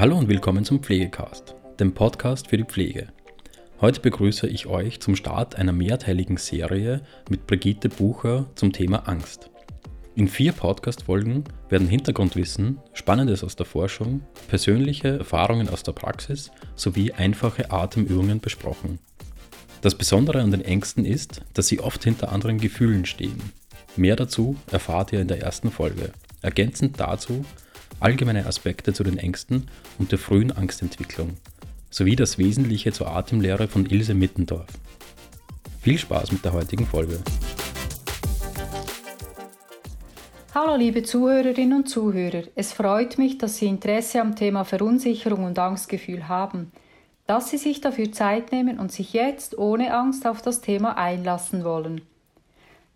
Hallo und willkommen zum Pflegecast, dem Podcast für die Pflege. Heute begrüße ich euch zum Start einer mehrteiligen Serie mit Brigitte Bucher zum Thema Angst. In vier Podcast-Folgen werden Hintergrundwissen, Spannendes aus der Forschung, persönliche Erfahrungen aus der Praxis sowie einfache Atemübungen besprochen. Das Besondere an den Ängsten ist, dass sie oft hinter anderen Gefühlen stehen. Mehr dazu erfahrt ihr in der ersten Folge. Ergänzend dazu allgemeine Aspekte zu den Ängsten und der frühen Angstentwicklung sowie das Wesentliche zur Atemlehre von Ilse Mittendorf. Viel Spaß mit der heutigen Folge. Hallo liebe Zuhörerinnen und Zuhörer, es freut mich, dass Sie Interesse am Thema Verunsicherung und Angstgefühl haben, dass Sie sich dafür Zeit nehmen und sich jetzt ohne Angst auf das Thema einlassen wollen.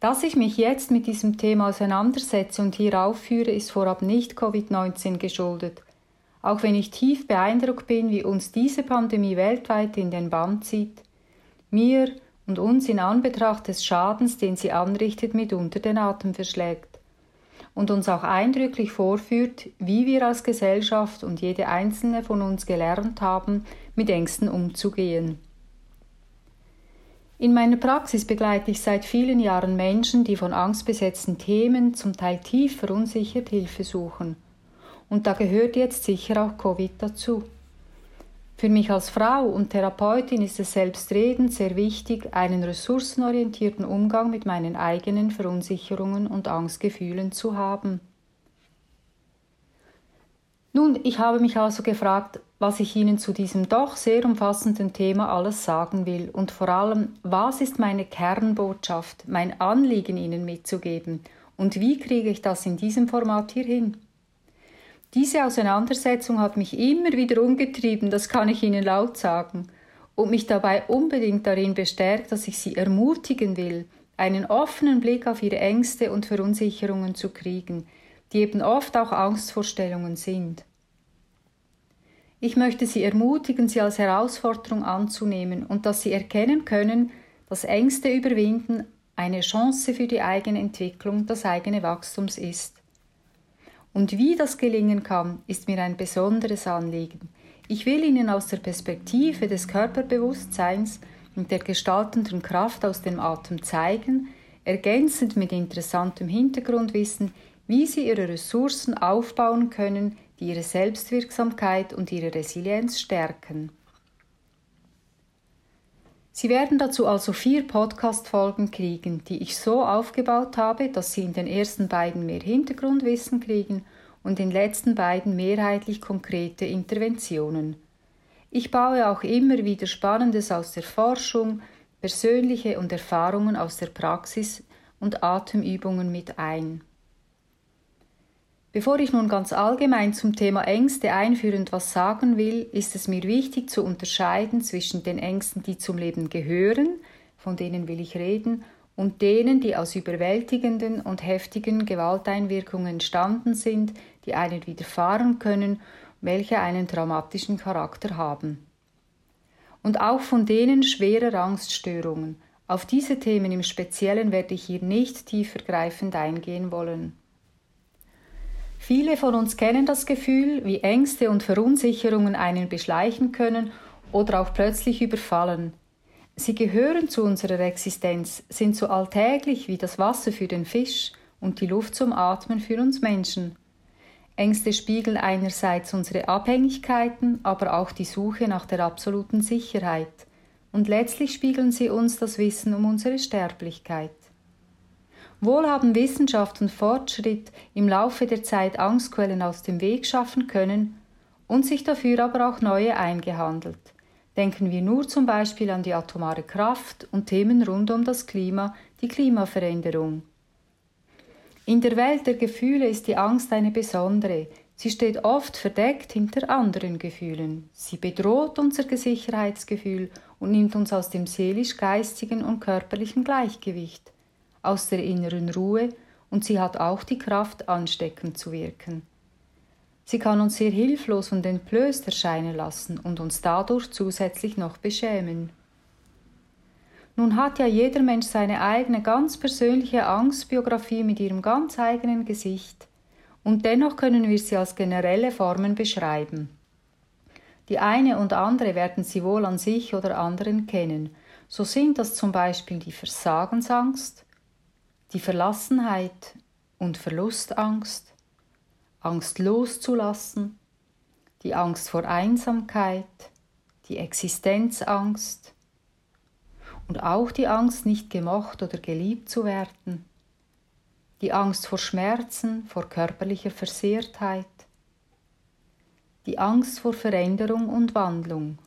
Dass ich mich jetzt mit diesem Thema auseinandersetze und hier aufführe, ist vorab nicht Covid-19 geschuldet. Auch wenn ich tief beeindruckt bin, wie uns diese Pandemie weltweit in den Bann zieht, mir und uns in Anbetracht des Schadens, den sie anrichtet, mitunter den Atem verschlägt und uns auch eindrücklich vorführt, wie wir als Gesellschaft und jede einzelne von uns gelernt haben, mit Ängsten umzugehen. In meiner Praxis begleite ich seit vielen Jahren Menschen, die von angstbesetzten Themen, zum Teil tief verunsichert, Hilfe suchen. Und da gehört jetzt sicher auch Covid dazu. Für mich als Frau und Therapeutin ist es selbstredend sehr wichtig, einen ressourcenorientierten Umgang mit meinen eigenen Verunsicherungen und Angstgefühlen zu haben. Nun, ich habe mich also gefragt, was ich Ihnen zu diesem doch sehr umfassenden Thema alles sagen will und vor allem, was ist meine Kernbotschaft, mein Anliegen Ihnen mitzugeben und wie kriege ich das in diesem Format hier hin? Diese Auseinandersetzung hat mich immer wieder umgetrieben, das kann ich Ihnen laut sagen, und mich dabei unbedingt darin bestärkt, dass ich Sie ermutigen will, einen offenen Blick auf Ihre Ängste und Verunsicherungen zu kriegen, die eben oft auch Angstvorstellungen sind. Ich möchte Sie ermutigen, sie als Herausforderung anzunehmen und dass Sie erkennen können, dass Ängste überwinden eine Chance für die eigene Entwicklung, des eigenen Wachstums ist. Und wie das gelingen kann, ist mir ein besonderes Anliegen. Ich will Ihnen aus der Perspektive des Körperbewusstseins und der gestaltenden Kraft aus dem Atem zeigen, ergänzend mit interessantem Hintergrundwissen, wie sie ihre Ressourcen aufbauen können, die ihre Selbstwirksamkeit und ihre Resilienz stärken. Sie werden dazu also vier Podcast-Folgen kriegen, die ich so aufgebaut habe, dass Sie in den ersten beiden mehr Hintergrundwissen kriegen und in den letzten beiden mehrheitlich konkrete Interventionen. Ich baue auch immer wieder Spannendes aus der Forschung, persönliche und Erfahrungen aus der Praxis und Atemübungen mit ein. Bevor ich nun ganz allgemein zum Thema Ängste einführend was sagen will, ist es mir wichtig zu unterscheiden zwischen den Ängsten, die zum Leben gehören, von denen will ich reden, und denen, die aus überwältigenden und heftigen Gewalteinwirkungen entstanden sind, die einen widerfahren können, welche einen traumatischen Charakter haben. Und auch von denen schwerer Angststörungen. Auf diese Themen im Speziellen werde ich hier nicht tiefergreifend eingehen wollen. Viele von uns kennen das Gefühl, wie Ängste und Verunsicherungen einen beschleichen können oder auch plötzlich überfallen. Sie gehören zu unserer Existenz, sind so alltäglich wie das Wasser für den Fisch und die Luft zum Atmen für uns Menschen. Ängste spiegeln einerseits unsere Abhängigkeiten, aber auch die Suche nach der absoluten Sicherheit. Und letztlich spiegeln sie uns das Wissen um unsere Sterblichkeit. Wohl haben Wissenschaft und Fortschritt im Laufe der Zeit Angstquellen aus dem Weg schaffen können und sich dafür aber auch neue eingehandelt. Denken wir nur zum Beispiel an die atomare Kraft und Themen rund um das Klima, die Klimaveränderung. In der Welt der Gefühle ist die Angst eine besondere. Sie steht oft verdeckt hinter anderen Gefühlen. Sie bedroht unser Sicherheitsgefühl und nimmt uns aus dem seelisch-geistigen und körperlichen Gleichgewicht aus der inneren Ruhe und sie hat auch die Kraft, ansteckend zu wirken. Sie kann uns sehr hilflos und entblößt erscheinen lassen und uns dadurch zusätzlich noch beschämen. Nun hat ja jeder Mensch seine eigene ganz persönliche Angstbiografie mit ihrem ganz eigenen Gesicht, und dennoch können wir sie als generelle Formen beschreiben. Die eine und andere werden Sie wohl an sich oder anderen kennen. So sind das zum Beispiel die Versagensangst, die Verlassenheit und Verlustangst, Angst loszulassen, die Angst vor Einsamkeit, die Existenzangst und auch die Angst, nicht gemocht oder geliebt zu werden, die Angst vor Schmerzen, vor körperlicher Versehrtheit, die Angst vor Veränderung und Wandlung,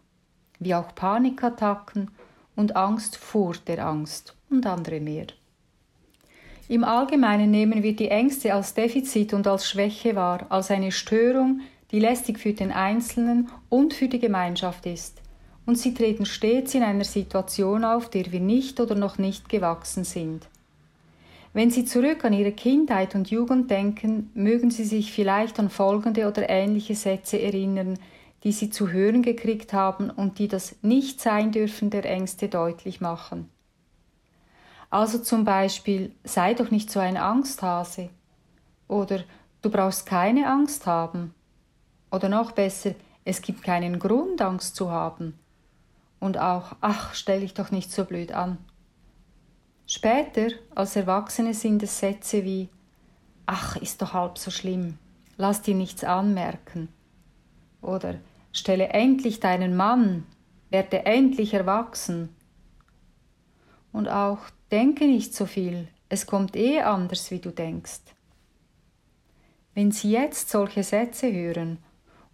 wie auch Panikattacken und Angst vor der Angst und andere mehr. Im Allgemeinen nehmen wir die Ängste als Defizit und als Schwäche wahr, als eine Störung, die lästig für den Einzelnen und für die Gemeinschaft ist, und sie treten stets in einer Situation auf, der wir nicht oder noch nicht gewachsen sind. Wenn Sie zurück an Ihre Kindheit und Jugend denken, mögen Sie sich vielleicht an folgende oder ähnliche Sätze erinnern, die Sie zu hören gekriegt haben und die das Nicht-Sein dürfen der Ängste deutlich machen. Also zum Beispiel, sei doch nicht so ein Angsthase. Oder du brauchst keine Angst haben. Oder noch besser, es gibt keinen Grund, Angst zu haben. Und auch, ach, stell dich doch nicht so blöd an. Später, als Erwachsene, sind es Sätze wie Ach, ist doch halb so schlimm, lass dir nichts anmerken. Oder Stelle endlich deinen Mann, werde endlich erwachsen. Und auch Denke nicht so viel, es kommt eh anders, wie du denkst. Wenn Sie jetzt solche Sätze hören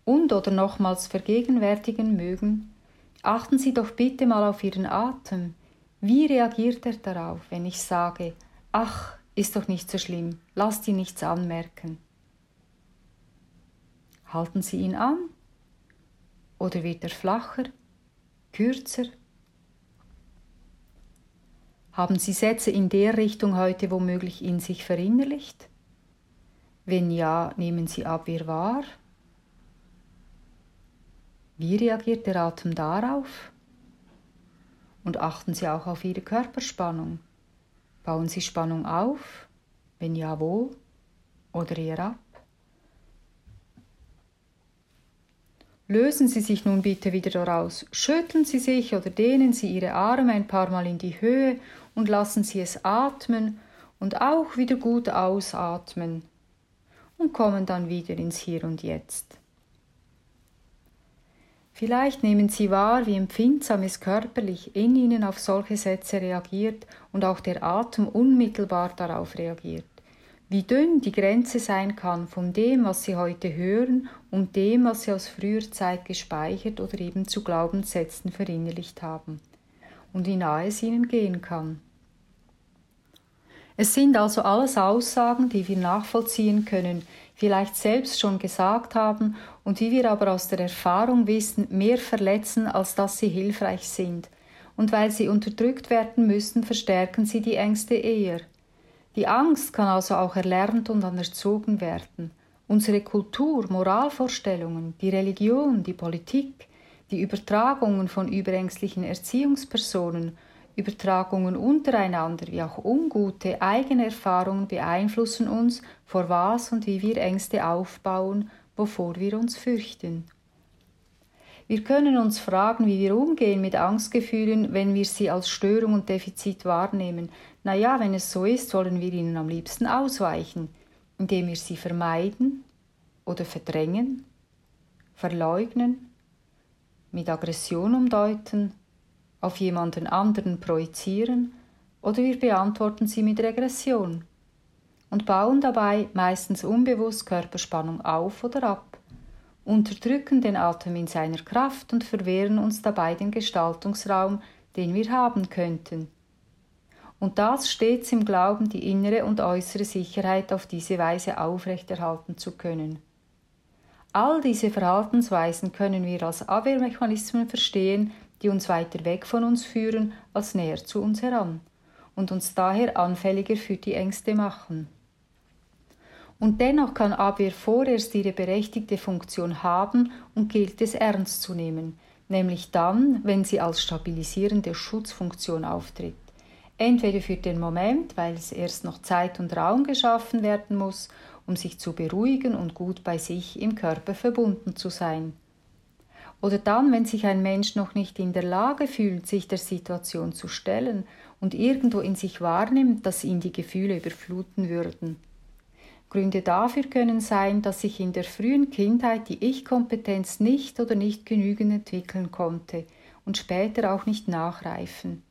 und oder nochmals vergegenwärtigen mögen, achten Sie doch bitte mal auf Ihren Atem. Wie reagiert er darauf, wenn ich sage, ach, ist doch nicht so schlimm, lass dir nichts anmerken? Halten Sie ihn an? Oder wird er flacher, kürzer? Haben Sie Sätze in der Richtung heute womöglich in sich verinnerlicht? Wenn ja, nehmen Sie Abwehr wahr wie reagiert der Atem darauf? Und achten Sie auch auf Ihre Körperspannung. Bauen Sie Spannung auf? Wenn ja, wo? Oder eher ab? Lösen Sie sich nun bitte wieder daraus. Schütteln Sie sich oder dehnen Sie Ihre Arme ein paar Mal in die Höhe und lassen Sie es atmen und auch wieder gut ausatmen und kommen dann wieder ins Hier und Jetzt. Vielleicht nehmen Sie wahr, wie empfindsam es körperlich in Ihnen auf solche Sätze reagiert und auch der Atem unmittelbar darauf reagiert. Wie dünn die Grenze sein kann von dem, was Sie heute hören und dem, was Sie aus früher Zeit gespeichert oder eben zu Glaubenssätzen verinnerlicht haben. Und wie nahe es Ihnen gehen kann. Es sind also alles Aussagen, die wir nachvollziehen können, vielleicht selbst schon gesagt haben und wie wir aber aus der Erfahrung wissen, mehr verletzen, als dass sie hilfreich sind. Und weil sie unterdrückt werden müssen, verstärken sie die Ängste eher. Die Angst kann also auch erlernt und anerzogen werden. Unsere Kultur, Moralvorstellungen, die Religion, die Politik, die Übertragungen von überängstlichen Erziehungspersonen Übertragungen untereinander wie auch ungute eigene Erfahrungen beeinflussen uns, vor was und wie wir Ängste aufbauen, wovor wir uns fürchten. Wir können uns fragen, wie wir umgehen mit Angstgefühlen, wenn wir sie als Störung und Defizit wahrnehmen. Na ja, wenn es so ist, sollen wir ihnen am liebsten ausweichen, indem wir sie vermeiden oder verdrängen, verleugnen, mit Aggression umdeuten auf jemanden anderen projizieren oder wir beantworten sie mit Regression und bauen dabei meistens unbewusst Körperspannung auf oder ab, unterdrücken den Atem in seiner Kraft und verwehren uns dabei den Gestaltungsraum, den wir haben könnten. Und das stets im Glauben, die innere und äußere Sicherheit auf diese Weise aufrechterhalten zu können. All diese Verhaltensweisen können wir als Abwehrmechanismen verstehen, die uns weiter weg von uns führen als näher zu uns heran und uns daher anfälliger für die Ängste machen. Und dennoch kann Abwehr vorerst ihre berechtigte Funktion haben und gilt es ernst zu nehmen, nämlich dann, wenn sie als stabilisierende Schutzfunktion auftritt. Entweder für den Moment, weil es erst noch Zeit und Raum geschaffen werden muss, um sich zu beruhigen und gut bei sich im Körper verbunden zu sein, Oder dann, wenn sich ein Mensch noch nicht in der Lage fühlt, sich der Situation zu stellen und irgendwo in sich wahrnimmt, dass ihn die Gefühle überfluten würden. Gründe dafür können sein, dass sich in der frühen Kindheit die Ich-Kompetenz nicht oder nicht genügend entwickeln konnte und später auch nicht nachreifen.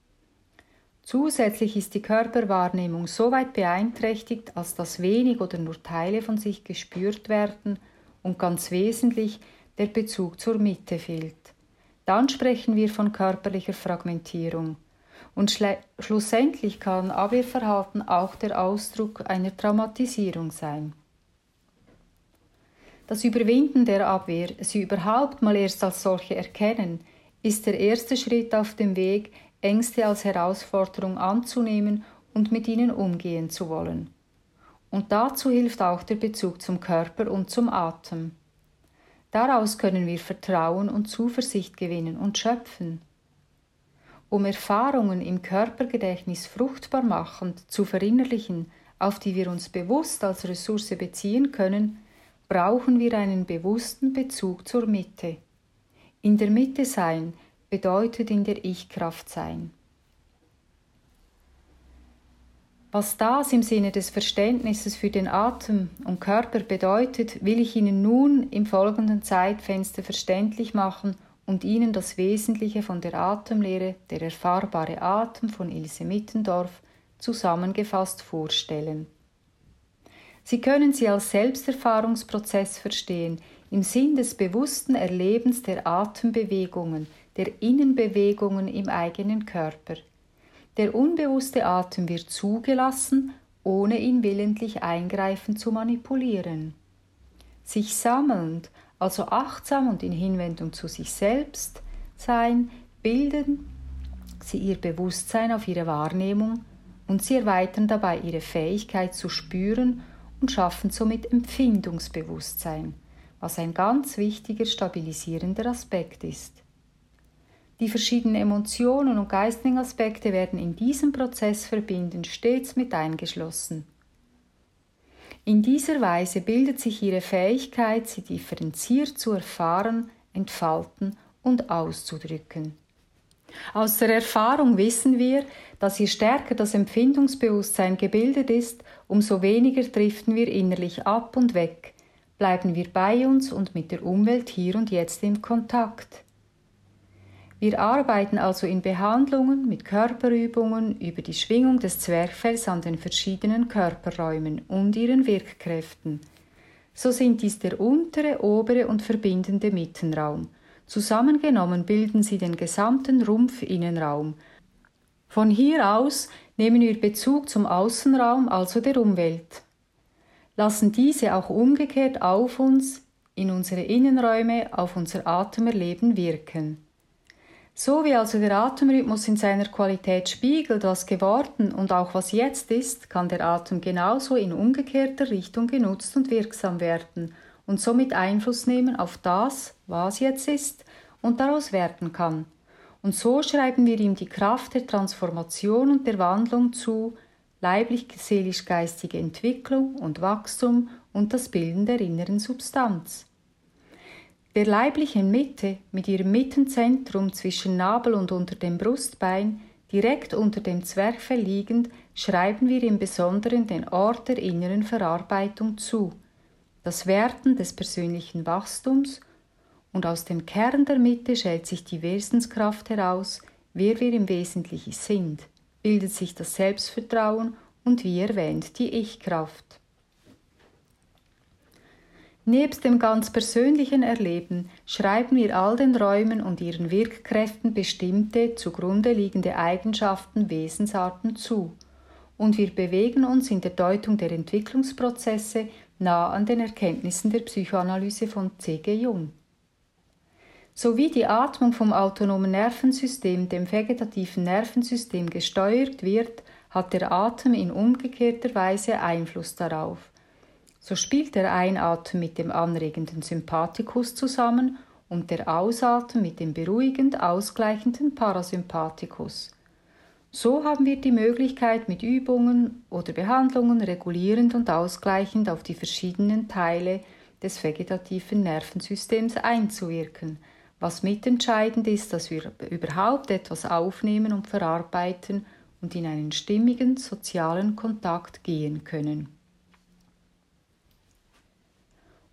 Zusätzlich ist die Körperwahrnehmung so weit beeinträchtigt, als dass wenig oder nur Teile von sich gespürt werden und ganz wesentlich der Bezug zur Mitte fehlt. Dann sprechen wir von körperlicher Fragmentierung. Und schlussendlich kann Abwehrverhalten auch der Ausdruck einer Traumatisierung sein. Das Überwinden der Abwehr, sie überhaupt mal erst als solche erkennen, ist der erste Schritt auf dem Weg, Ängste als Herausforderung anzunehmen und mit ihnen umgehen zu wollen. Und dazu hilft auch der Bezug zum Körper und zum Atem. Daraus können wir Vertrauen und Zuversicht gewinnen und schöpfen. Um Erfahrungen im Körpergedächtnis fruchtbar machend zu verinnerlichen, auf die wir uns bewusst als Ressource beziehen können, brauchen wir einen bewussten Bezug zur Mitte. In der Mitte sein bedeutet in der Ich-Kraft sein. Was das im Sinne des Verständnisses für den Atem und Körper bedeutet, will ich Ihnen nun im folgenden Zeitfenster verständlich machen und Ihnen das Wesentliche von der Atemlehre, der erfahrbare Atem von Ilse Mittendorf, zusammengefasst vorstellen. Sie können sie als Selbsterfahrungsprozess verstehen, im Sinn des bewussten Erlebens der Atembewegungen, der Innenbewegungen im eigenen Körper – der unbewusste Atem wird zugelassen, ohne ihn willentlich eingreifend zu manipulieren. Sich sammelnd, also achtsam und in Hinwendung zu sich selbst sein, bilden sie ihr Bewusstsein auf ihre Wahrnehmung und sie erweitern dabei ihre Fähigkeit zu spüren und schaffen somit Empfindungsbewusstsein, was ein ganz wichtiger stabilisierender Aspekt ist. Die verschiedenen Emotionen und geistigen Aspekte werden in diesem Prozess verbindend stets mit eingeschlossen. In dieser Weise bildet sich ihre Fähigkeit, sie differenziert zu erfahren, entfalten und auszudrücken. Aus der Erfahrung wissen wir, dass je stärker das Empfindungsbewusstsein gebildet ist, umso weniger driften wir innerlich ab und weg, bleiben wir bei uns und mit der Umwelt hier und jetzt in Kontakt. Wir arbeiten also in Behandlungen mit Körperübungen über die Schwingung des Zwerchfells an den verschiedenen Körperräumen und ihren Wirkkräften. So sind dies der untere, obere und verbindende Mittenraum. Zusammengenommen bilden sie den gesamten Rumpfinnenraum. Von hier aus nehmen wir Bezug zum Außenraum, also der Umwelt. Lassen diese auch umgekehrt auf uns, in unsere Innenräume, auf unser Atemerleben wirken. So wie also der Atemrhythmus in seiner Qualität spiegelt, was geworden und auch was jetzt ist, kann der Atem genauso in umgekehrter Richtung genutzt und wirksam werden und somit Einfluss nehmen auf das, was jetzt ist und daraus werden kann. Und so schreiben wir ihm die Kraft der Transformation und der Wandlung zu, leiblich-seelisch-geistige Entwicklung und Wachstum und das Bilden der inneren Substanz. Der leiblichen Mitte mit ihrem Mittenzentrum zwischen Nabel und unter dem Brustbein, direkt unter dem Zwerchfell liegend, schreiben wir im Besonderen den Ort der inneren Verarbeitung zu, das Werten des persönlichen Wachstums, und aus dem Kern der Mitte schält sich die Wesenskraft heraus, wer wir im Wesentlichen sind, bildet sich das Selbstvertrauen und wie erwähnt die Ich-Kraft. Nebst dem ganz persönlichen Erleben schreiben wir all den Räumen und ihren Wirkkräften bestimmte zugrunde liegende Eigenschaften, Wesensarten zu, und wir bewegen uns in der Deutung der Entwicklungsprozesse nah an den Erkenntnissen der Psychoanalyse von C.G. Jung. So wie die Atmung vom autonomen Nervensystem, dem vegetativen Nervensystem gesteuert wird, hat der Atem in umgekehrter Weise Einfluss darauf. So spielt der Einatmen mit dem anregenden Sympathikus zusammen und der Ausatmen mit dem beruhigend ausgleichenden Parasympathikus. So haben wir die Möglichkeit, mit Übungen oder Behandlungen regulierend und ausgleichend auf die verschiedenen Teile des vegetativen Nervensystems einzuwirken, was mitentscheidend ist, dass wir überhaupt etwas aufnehmen und verarbeiten und in einen stimmigen sozialen Kontakt gehen können.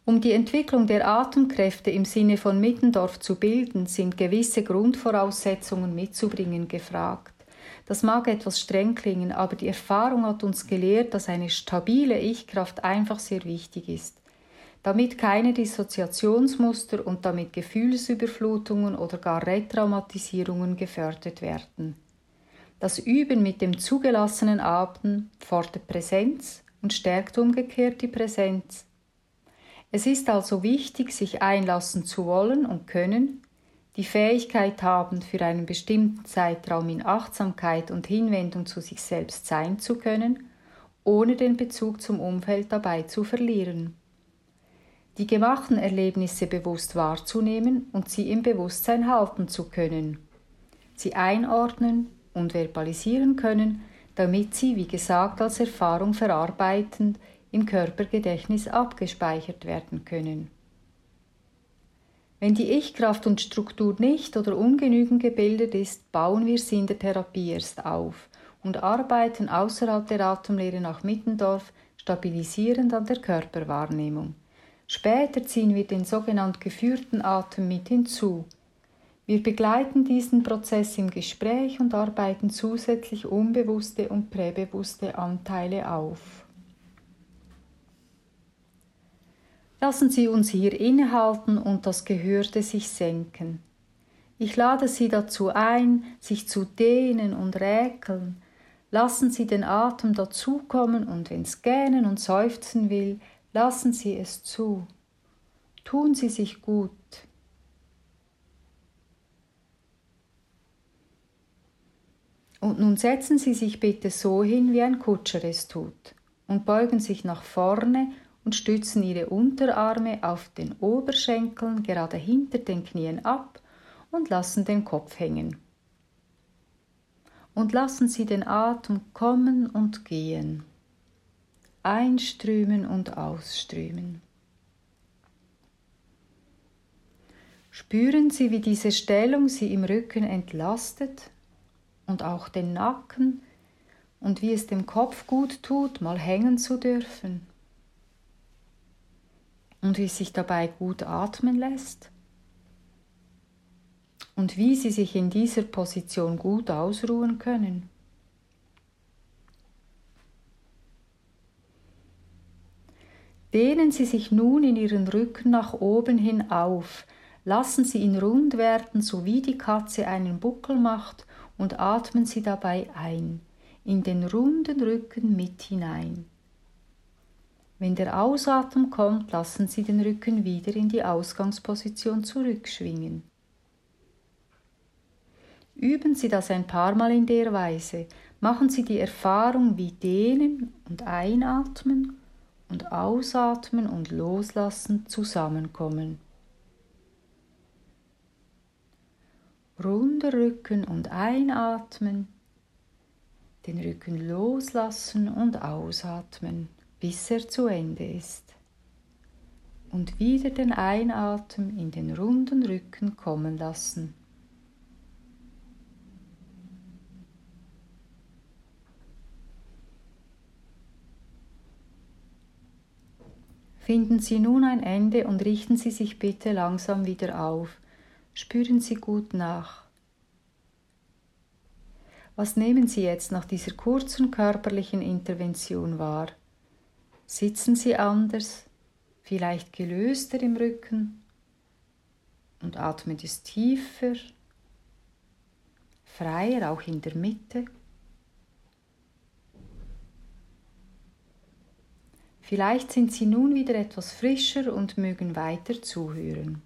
Um die Entwicklung der Atemkräfte im Sinne von Mittendorf zu bilden, sind gewisse Grundvoraussetzungen mitzubringen gefragt. Das mag etwas streng klingen, aber die Erfahrung hat uns gelehrt, dass eine stabile Ich-Kraft einfach sehr wichtig ist. Damit keine Dissoziationsmuster und damit Gefühlsüberflutungen oder gar Retraumatisierungen gefördert werden. Das Üben mit dem zugelassenen Atmen fordert Präsenz und stärkt umgekehrt die Präsenz. Es ist also wichtig, sich einlassen zu wollen und können, die Fähigkeit haben, für einen bestimmten Zeitraum in Achtsamkeit und Hinwendung zu sich selbst sein zu können, ohne den Bezug zum Umfeld dabei zu verlieren. Die gemachten Erlebnisse bewusst wahrzunehmen und sie im Bewusstsein halten zu können, sie einordnen und verbalisieren können, damit sie, wie gesagt, als Erfahrung verarbeitend im Körpergedächtnis abgespeichert werden können. Wenn die Ich-Kraft und Struktur nicht oder ungenügend gebildet ist, bauen wir sie in der Therapie erst auf und arbeiten außerhalb der Atemlehre nach Mittendorf stabilisierend an der Körperwahrnehmung. Später ziehen wir den sogenannt geführten Atem mit hinzu. Wir begleiten diesen Prozess im Gespräch und arbeiten zusätzlich unbewusste und präbewusste Anteile auf. Lassen Sie uns hier innehalten und das Gehörte sich senken. Ich lade Sie dazu ein, sich zu dehnen und räkeln. Lassen Sie den Atem dazukommen und wenn's gähnen und seufzen will, lassen Sie es zu. Tun Sie sich gut. Und nun setzen Sie sich bitte so hin, wie ein Kutscher es tut, und beugen sich nach vorne und stützen ihre Unterarme auf den Oberschenkeln gerade hinter den Knien ab und lassen den Kopf hängen. Und lassen Sie den Atem kommen und gehen, einströmen und ausströmen. Spüren Sie, wie diese Stellung Sie im Rücken entlastet und auch den Nacken und wie es dem Kopf gut tut, mal hängen zu dürfen und wie es sich dabei gut atmen lässt und wie Sie sich in dieser Position gut ausruhen können. Dehnen Sie sich nun in Ihren Rücken nach oben hin auf, lassen Sie ihn rund werden, so wie die Katze einen Buckel macht, und atmen Sie dabei ein, in den runden Rücken mit hinein. Wenn der Ausatmen kommt, lassen Sie den Rücken wieder in die Ausgangsposition zurückschwingen. Üben Sie das ein paar Mal in der Weise. Machen Sie die Erfahrung, wie Dehnen und Einatmen und Ausatmen und Loslassen zusammenkommen. Runder Rücken und einatmen, den Rücken loslassen und ausatmen bis er zu Ende ist. Und wieder den Einatmen in den runden Rücken kommen lassen. Finden Sie nun ein Ende und richten Sie sich bitte langsam wieder auf. Spüren Sie gut nach. Was nehmen Sie jetzt nach dieser kurzen körperlichen Intervention wahr? Sitzen Sie anders, vielleicht gelöster im Rücken und atmen es tiefer, freier auch in der Mitte. Vielleicht sind Sie nun wieder etwas frischer und mögen weiter zuhören.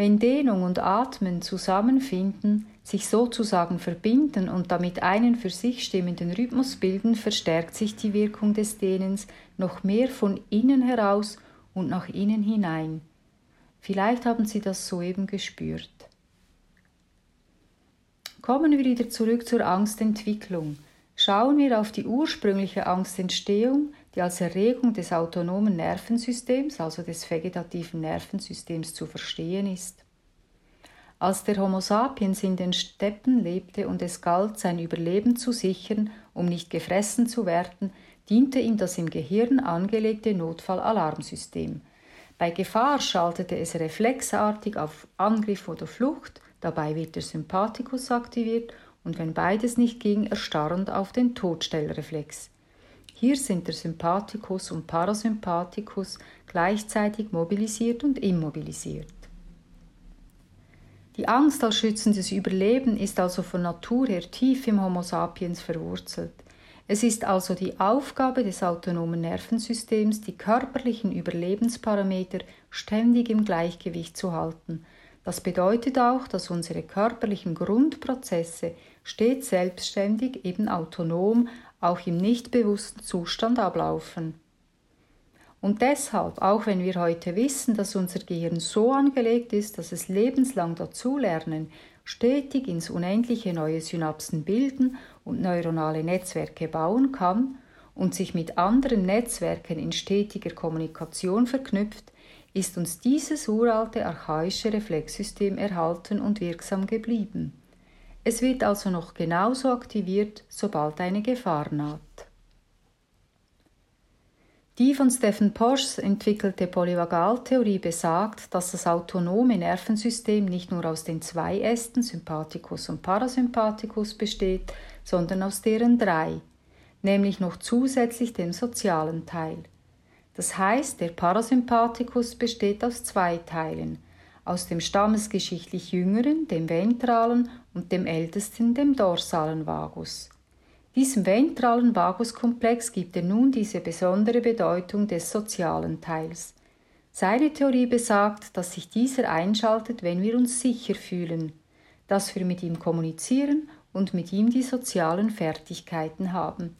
Wenn Dehnung und Atmen zusammenfinden, sich sozusagen verbinden und damit einen für sich stimmenden Rhythmus bilden, verstärkt sich die Wirkung des Dehnens noch mehr von innen heraus und nach innen hinein. Vielleicht haben Sie das soeben gespürt. Kommen wir wieder zurück zur Angstentwicklung. Schauen wir auf die ursprüngliche Angstentstehung, die als Erregung des autonomen Nervensystems, also des vegetativen Nervensystems, zu verstehen ist. Als der Homo sapiens in den Steppen lebte und es galt, sein Überleben zu sichern, um nicht gefressen zu werden, diente ihm das im Gehirn angelegte Notfallalarmsystem. Bei Gefahr schaltete es reflexartig auf Angriff oder Flucht, dabei wird der Sympathikus aktiviert und wenn beides nicht ging, erstarrend auf den Todstellreflex. Hier sind der Sympathikus und Parasympathikus gleichzeitig mobilisiert und immobilisiert. Die Angst als schützendes Überleben ist also von Natur her tief im Homo sapiens verwurzelt. Es ist also die Aufgabe des autonomen Nervensystems, die körperlichen Überlebensparameter ständig im Gleichgewicht zu halten. Das bedeutet auch, dass unsere körperlichen Grundprozesse stets selbstständig, eben autonom, auch im nicht bewussten Zustand ablaufen. Und deshalb, auch wenn wir heute wissen, dass unser Gehirn so angelegt ist, dass es lebenslang dazulernen, stetig ins Unendliche neue Synapsen bilden und neuronale Netzwerke bauen kann und sich mit anderen Netzwerken in stetiger Kommunikation verknüpft, ist uns dieses uralte archaische Reflexsystem erhalten und wirksam geblieben. Es wird also noch genauso aktiviert, sobald eine Gefahr naht. Die von Stephen Posch entwickelte Polyvagaltheorie besagt, dass das autonome Nervensystem nicht nur aus den zwei Ästen Sympathikus und Parasympathikus besteht, sondern aus deren drei, nämlich noch zusätzlich dem sozialen Teil. Das heißt, der Parasympathikus besteht aus zwei Teilen, aus dem stammesgeschichtlich jüngeren, dem ventralen, und dem ältesten, dem dorsalen Vagus. Diesem ventralen Vaguskomplex gibt er nun diese besondere Bedeutung des sozialen Teils. Seine Theorie besagt, dass sich dieser einschaltet, wenn wir uns sicher fühlen, dass wir mit ihm kommunizieren und mit ihm die sozialen Fertigkeiten haben,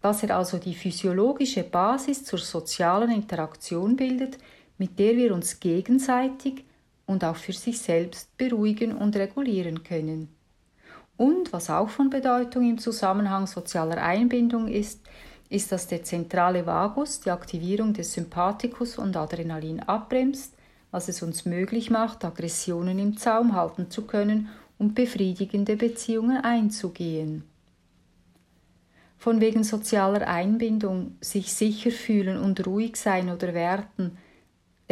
dass er also die physiologische Basis zur sozialen Interaktion bildet, mit der wir uns gegenseitig und auch für sich selbst beruhigen und regulieren können. Und was auch von Bedeutung im Zusammenhang sozialer Einbindung ist, ist, dass der zentrale Vagus die Aktivierung des Sympathikus und Adrenalin abbremst, was es uns möglich macht, Aggressionen im Zaum halten zu können und befriedigende Beziehungen einzugehen. Von wegen sozialer Einbindung, sich sicher fühlen und ruhig sein oder werten,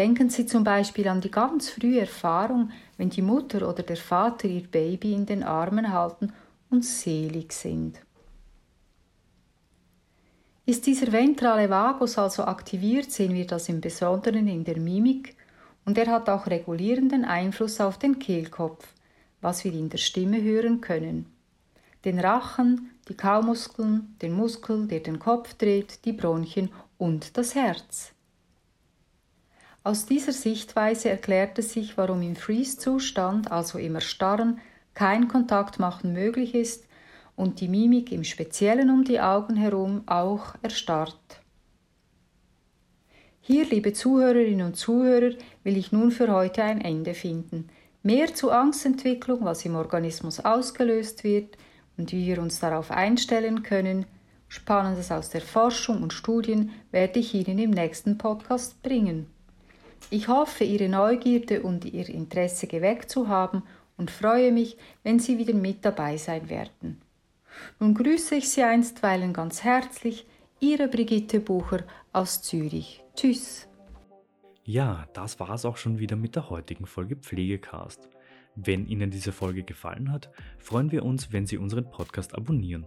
Denken Sie zum Beispiel an die ganz frühe Erfahrung, wenn die Mutter oder der Vater ihr Baby in den Armen halten und selig sind. Ist dieser ventrale Vagus also aktiviert, sehen wir das im Besonderen in der Mimik und er hat auch regulierenden Einfluss auf den Kehlkopf, was wir in der Stimme hören können. Den Rachen, die Kaumuskeln, den Muskel, der den Kopf dreht, die Bronchien und das Herz. Aus dieser Sichtweise erklärte sich, warum im Freeze-Zustand, also im Erstarren, kein Kontakt machen möglich ist und die Mimik im Speziellen um die Augen herum auch erstarrt. Hier, liebe Zuhörerinnen und Zuhörer, will ich nun für heute ein Ende finden. Mehr zu Angstentwicklung, was im Organismus ausgelöst wird und wie wir uns darauf einstellen können, Spannendes aus der Forschung und Studien werde ich Ihnen im nächsten Podcast bringen. Ich hoffe, Ihre Neugierde und Ihr Interesse geweckt zu haben und freue mich, wenn Sie wieder mit dabei sein werden. Nun grüße ich Sie einstweilen ganz herzlich, Ihre Brigitte Bucher aus Zürich. Tschüss. Ja, das war es auch schon wieder mit der heutigen Folge Pflegecast. Wenn Ihnen diese Folge gefallen hat, freuen wir uns, wenn Sie unseren Podcast abonnieren.